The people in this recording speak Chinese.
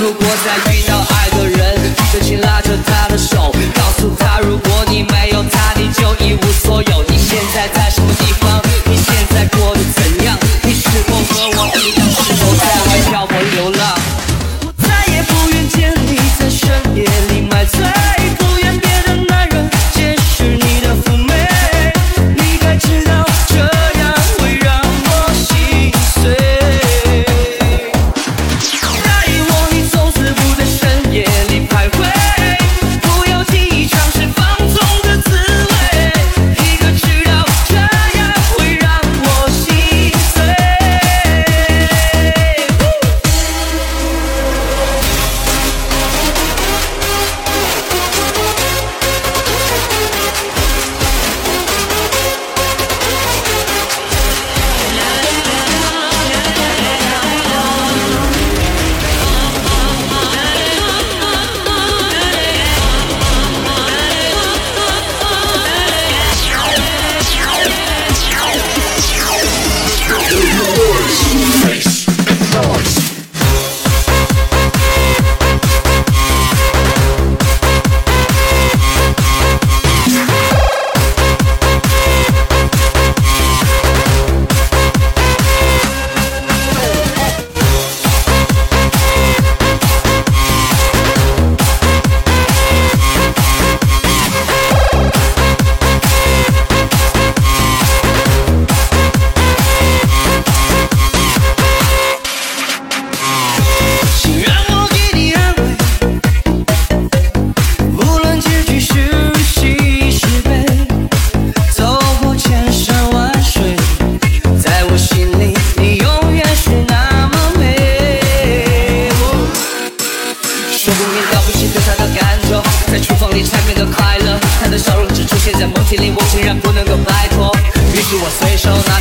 如果再遇在梦境里我竟然不能够摆脱。于是我随手拿